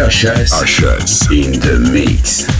HS. HS. In the mix.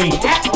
Rétro.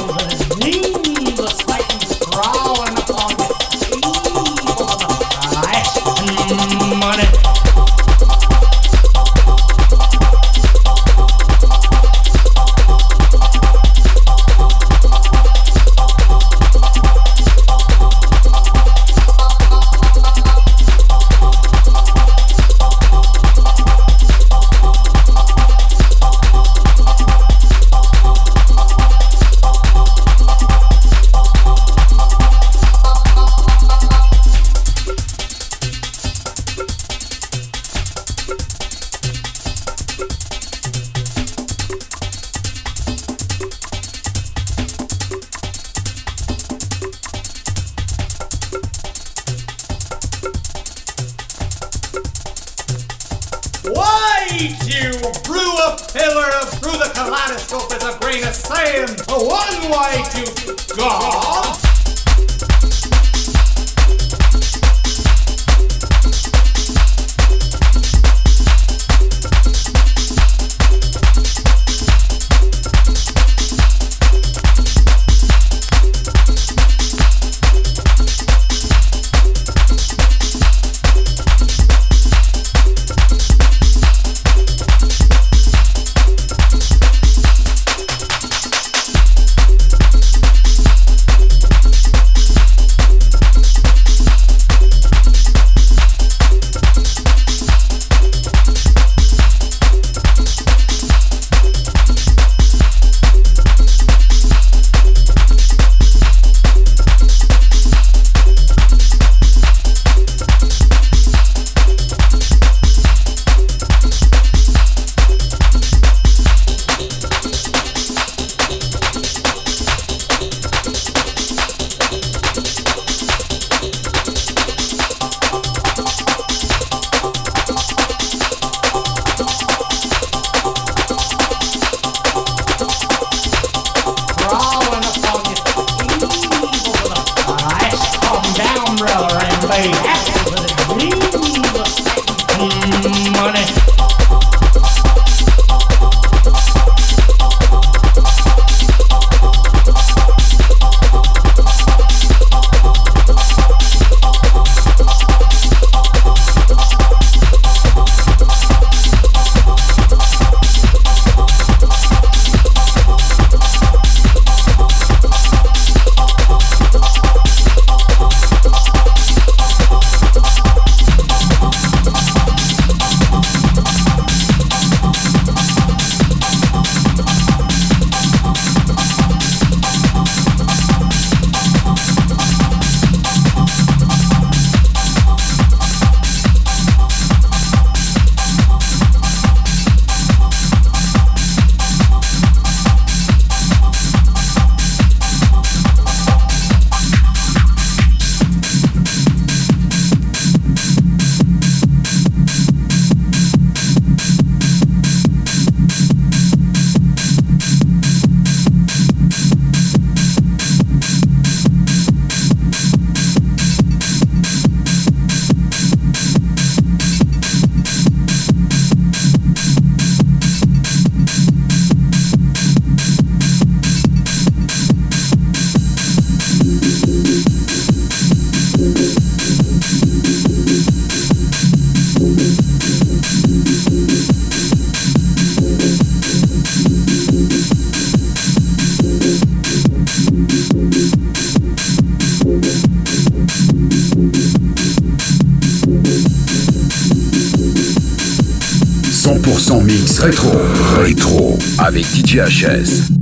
Chachas.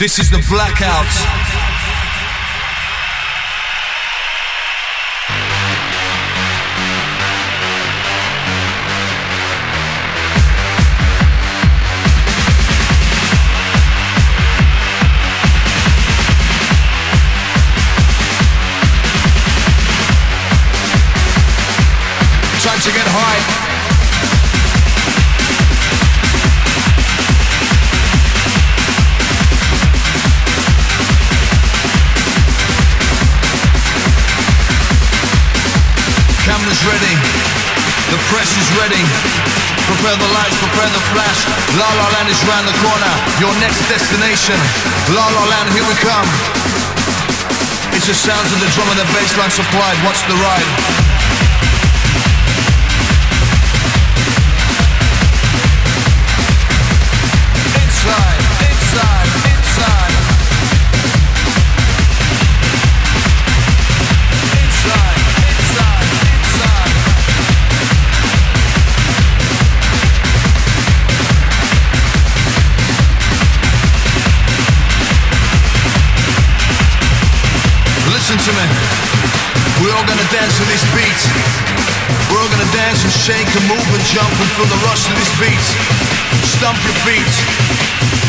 This is the blackout. Ready. Prepare the lights, prepare the flash. La La Land is round the corner. Your next destination. La La Land, here we come. It's the sounds of the drum and the bass line supplied. Watch the ride. We're all gonna dance and shake and move and jump and feel the rush of this beat. Stomp your feet.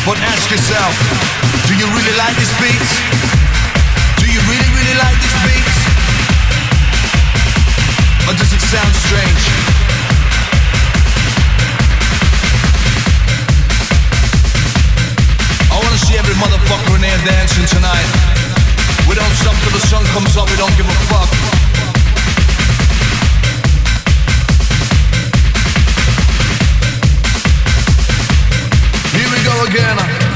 But ask yourself, do you really like this beat? Do you really, really like this beat? does it sound strange. I wanna see every motherfucker in here dancing tonight. We don't stop till the sun comes up, we don't give a fuck. Again.